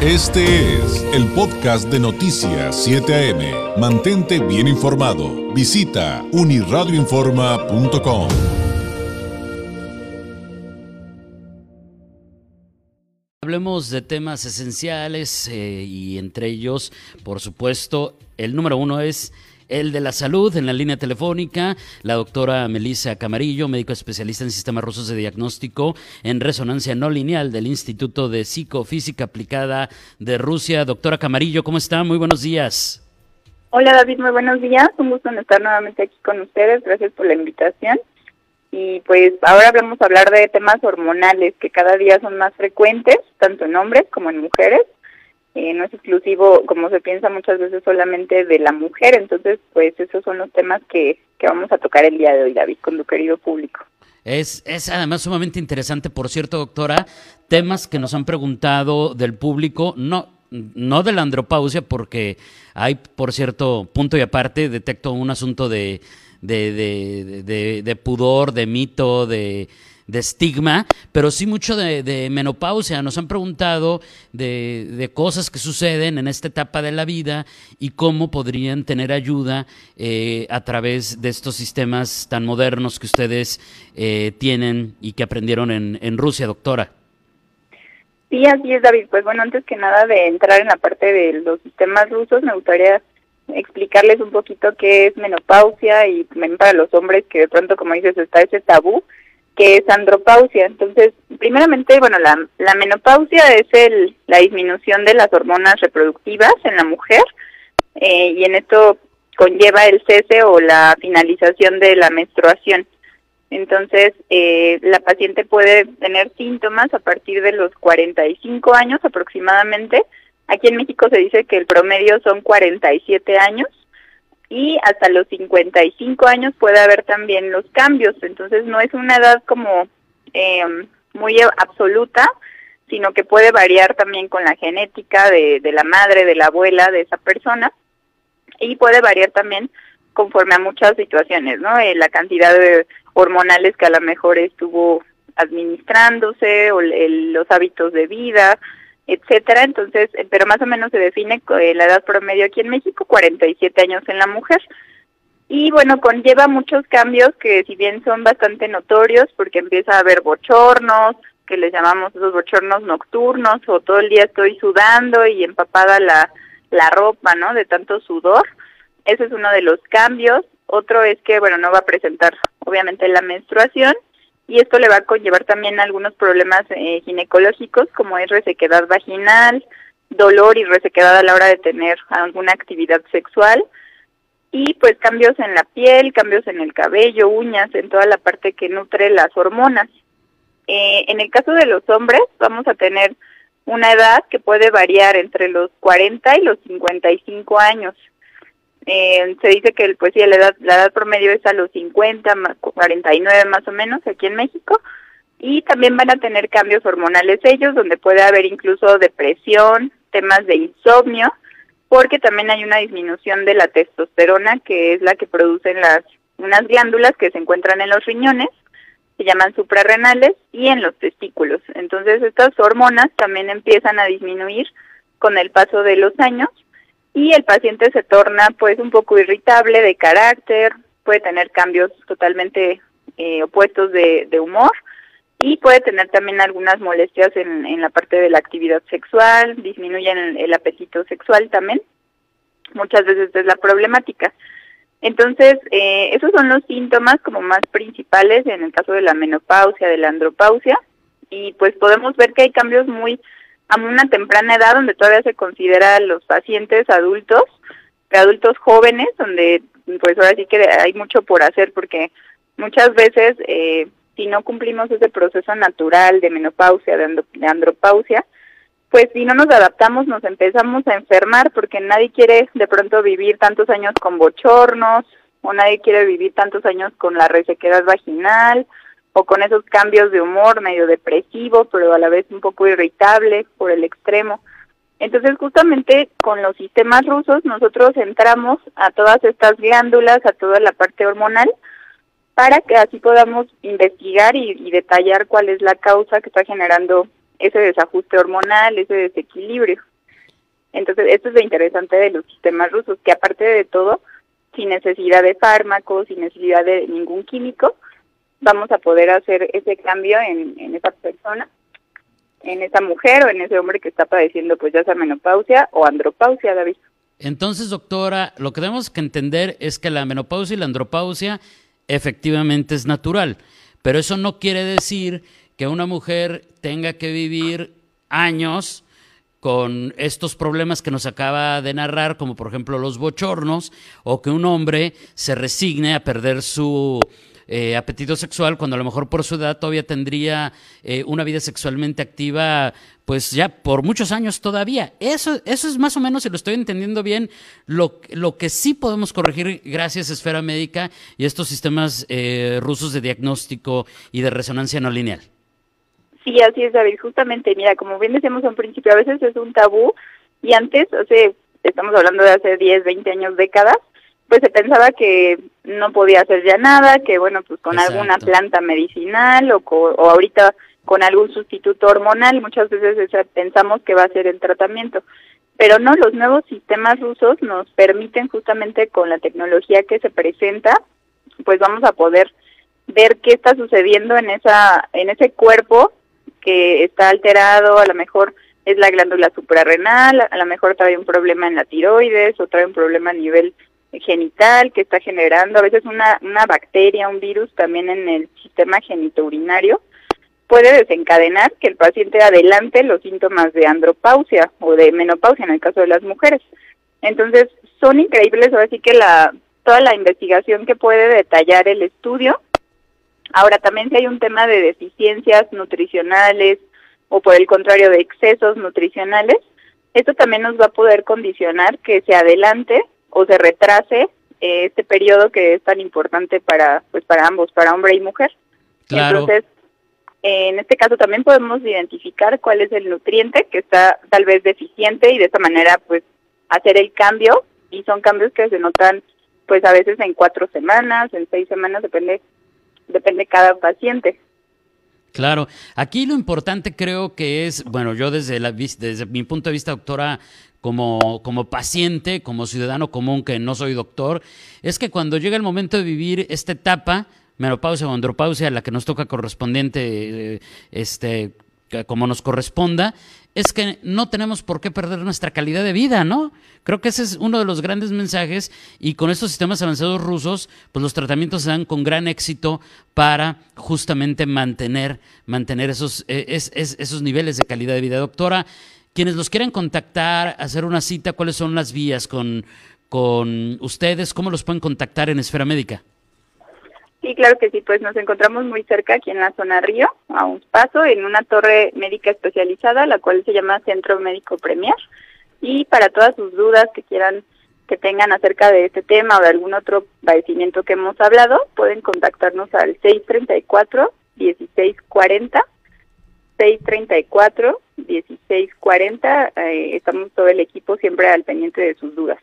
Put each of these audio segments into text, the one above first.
Este es el podcast de Noticias 7 AM. Mantente bien informado. Visita uniradioinforma.com. Hablemos de temas esenciales eh, y entre ellos, por supuesto, el número uno es el de la salud en la línea telefónica, la doctora Melissa Camarillo, médico especialista en sistemas rusos de diagnóstico en resonancia no lineal del Instituto de Psicofísica Aplicada de Rusia. Doctora Camarillo, ¿cómo está? Muy buenos días. Hola David, muy buenos días. Un gusto estar nuevamente aquí con ustedes. Gracias por la invitación. Y pues ahora vamos a hablar de temas hormonales que cada día son más frecuentes, tanto en hombres como en mujeres. Eh, no es exclusivo, como se piensa muchas veces, solamente de la mujer. Entonces, pues esos son los temas que, que vamos a tocar el día de hoy, David, con tu querido público. Es, es además sumamente interesante, por cierto, doctora, temas que nos han preguntado del público, no, no de la andropausia, porque hay, por cierto, punto y aparte, detecto un asunto de, de, de, de, de pudor, de mito, de de estigma, pero sí mucho de, menopausia. Nos han preguntado de, cosas que suceden en esta etapa de la vida y cómo podrían tener ayuda eh, a través de estos sistemas tan modernos que ustedes eh, tienen y que aprendieron en, en Rusia, doctora. Sí, así es, David. Pues bueno, antes que nada de entrar en la parte de los sistemas rusos, me gustaría explicarles un poquito qué es menopausia y también para los hombres que de pronto, como dices, está ese tabú que es andropausia. Entonces, primeramente, bueno, la, la menopausia es el, la disminución de las hormonas reproductivas en la mujer eh, y en esto conlleva el cese o la finalización de la menstruación. Entonces, eh, la paciente puede tener síntomas a partir de los 45 años aproximadamente. Aquí en México se dice que el promedio son 47 años y hasta los 55 años puede haber también los cambios. Entonces no es una edad como eh, muy absoluta, sino que puede variar también con la genética de, la madre, de la abuela, de esa persona y puede variar también conforme a muchas situaciones, ¿no? Eh, la cantidad de hormonales que a lo mejor estuvo administrándose o los hábitos de vida, etcétera. Entonces, eh, pero más o menos se define eh, la edad promedio aquí en México, 47 años en la mujer. Y bueno, conlleva muchos cambios que si bien son bastante notorios, porque empieza a haber bochornos, que les llamamos esos bochornos nocturnos, o todo el día estoy sudando y empapada la, la ropa, ¿no? De tanto sudor. Ese es uno de los cambios. Otro es que, bueno, no va a presentar obviamente la menstruación y esto le va a conllevar también algunos problemas eh, ginecológicos como es resequedad vaginal, dolor y resequedad a la hora de tener alguna actividad sexual y pues cambios en la piel, cambios en el cabello, uñas, en toda la parte que nutre las hormonas. Eh, en el caso de los hombres vamos a tener una edad que puede variar entre los 40 y los 55 años. Eh, se dice que pues sí, la edad, la edad promedio es a los 50, 49 más o menos aquí en México. Y también van a tener cambios hormonales ellos, donde puede haber incluso depresión, temas de insomnio, porque también hay una disminución de la testosterona, que es la que producen las unas glándulas que se encuentran en los riñones, se llaman suprarrenales, y en los testículos. Entonces estas hormonas también empiezan a disminuir con el paso de los años y el paciente se torna pues un poco irritable de carácter, puede tener cambios totalmente eh, opuestos de, humor y puede tener también algunas molestias en, la parte de la actividad sexual, disminuyen el, el apetito sexual también. Muchas veces es la problemática. Entonces, eh, esos son los síntomas como más principales en el caso de la menopausia, de la andropausia, y pues podemos ver que hay cambios muy a una temprana edad donde todavía se considera a los pacientes adultos, adultos jóvenes, donde pues ahora sí que hay mucho por hacer porque muchas veces eh, si no cumplimos ese proceso natural de menopausia, de andropausia, pues si no nos adaptamos nos empezamos a enfermar porque nadie quiere de pronto vivir tantos años con bochornos o nadie quiere vivir tantos años con la resequedad vaginal o con esos cambios de humor medio depresivo, pero a la vez un poco irritable por el extremo. Entonces, justamente con los sistemas rusos nosotros entramos a todas estas glándulas, a toda la parte hormonal, para que así podamos investigar y, detallar cuál es la causa que está generando ese desajuste hormonal, ese desequilibrio. Entonces, esto es lo interesante de los sistemas rusos, que aparte de todo, sin necesidad de fármacos, sin necesidad de ningún químico, vamos a poder hacer ese cambio en, esa persona, en esa mujer o en ese hombre que está padeciendo pues ya sea menopausia o andropausia, David. Entonces, doctora, lo que tenemos que entender es que la menopausia y la andropausia efectivamente es natural, pero eso no quiere decir que una mujer tenga que vivir años con estos problemas que nos acaba de narrar, como por ejemplo los bochornos, o que un hombre se resigne a perder su eh, apetito sexual cuando a lo mejor por su edad todavía tendría eh, una vida sexualmente activa, pues ya por muchos años todavía. Eso, eso es más o menos, si lo estoy entendiendo bien, lo, lo que sí podemos corregir gracias a Esfera Médica y estos sistemas eh, rusos de diagnóstico y de resonancia no lineal. Sí, así es, David. Justamente, mira, como bien decíamos un principio, a veces es un tabú y antes, o sea, estamos hablando de hace 10, 20 años, décadas, pues se pensaba que no podía hacer ya nada, que bueno, pues con alguna planta medicinal o, o ahorita con algún sustituto hormonal, muchas veces pensamos que va a ser el tratamiento. Pero no, los nuevos sistemas rusos nos permiten justamente con la tecnología que se presenta, pues vamos a poder ver qué está sucediendo en esa en ese cuerpo que está alterado, a lo mejor es la glándula suprarrenal, a lo mejor trae un problema en la tiroides o trae un problema a nivel genital que está generando, a veces una, una bacteria, un virus también en el sistema genitourinario, puede desencadenar que el paciente adelante los síntomas de andropausia o de menopausia en el caso de las mujeres. Entonces, son increíbles, ahora sí que la, toda la investigación que puede detallar el estudio Ahora, también si hay un tema de deficiencias nutricionales o por el contrario de excesos nutricionales, esto también nos va a poder condicionar que se adelante o se retrase eh, este periodo que es tan importante para pues para ambos, para hombre y mujer. Entonces, en este caso también podemos identificar cuál es el nutriente que está tal vez deficiente y de esta manera pues hacer el cambio y son cambios que se notan pues a veces en cuatro semanas, en seis semanas, depende depende de cada paciente. Claro, aquí lo importante creo que es, bueno, yo desde, la, desde mi punto de vista, doctora, como, como paciente, como ciudadano común que no soy doctor, es que cuando llega el momento de vivir esta etapa, menopausia o andropausia, la que nos toca correspondiente, eh, este, como nos corresponda, es que no tenemos por qué perder nuestra calidad de vida, ¿no? Creo que ese es uno de los grandes mensajes y con estos sistemas avanzados rusos, pues los tratamientos se dan con gran éxito para justamente mantener, mantener esos, eh, esos niveles de calidad de vida. Doctora, quienes los quieran contactar, hacer una cita, ¿cuáles son las vías con, con ustedes? ¿Cómo los pueden contactar en Esfera Médica? Sí, claro que sí, pues nos encontramos muy cerca aquí en la zona Río, a un paso, en una torre médica especializada, la cual se llama Centro Médico Premier. Y para todas sus dudas que quieran que tengan acerca de este tema o de algún otro padecimiento que hemos hablado, pueden contactarnos al 634-1640, 634-1640. Eh, estamos todo el equipo siempre al pendiente de sus dudas.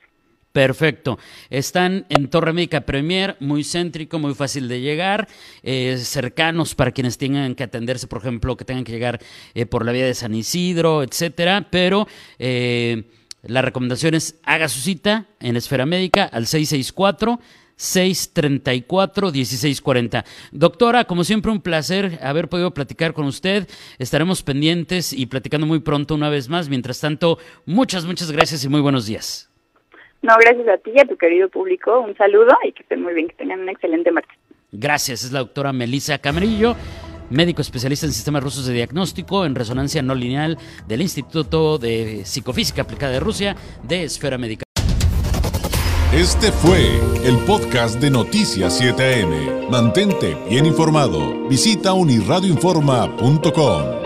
Perfecto. Están en Torre Médica Premier, muy céntrico, muy fácil de llegar, eh, cercanos para quienes tengan que atenderse, por ejemplo, que tengan que llegar eh, por la vía de San Isidro, etcétera. Pero eh, la recomendación es haga su cita en Esfera Médica al 664 634 1640. Doctora, como siempre un placer haber podido platicar con usted. Estaremos pendientes y platicando muy pronto una vez más. Mientras tanto, muchas, muchas gracias y muy buenos días. No, gracias a ti y a tu querido público. Un saludo y que estén muy bien, que tengan un excelente martes. Gracias, es la doctora Melissa Camarillo, médico especialista en sistemas rusos de diagnóstico en resonancia no lineal del Instituto de Psicofísica Aplicada de Rusia de Esfera Médica. Este fue el podcast de Noticias 7am. Mantente bien informado. Visita unirradioinforma.com.